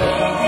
Amen.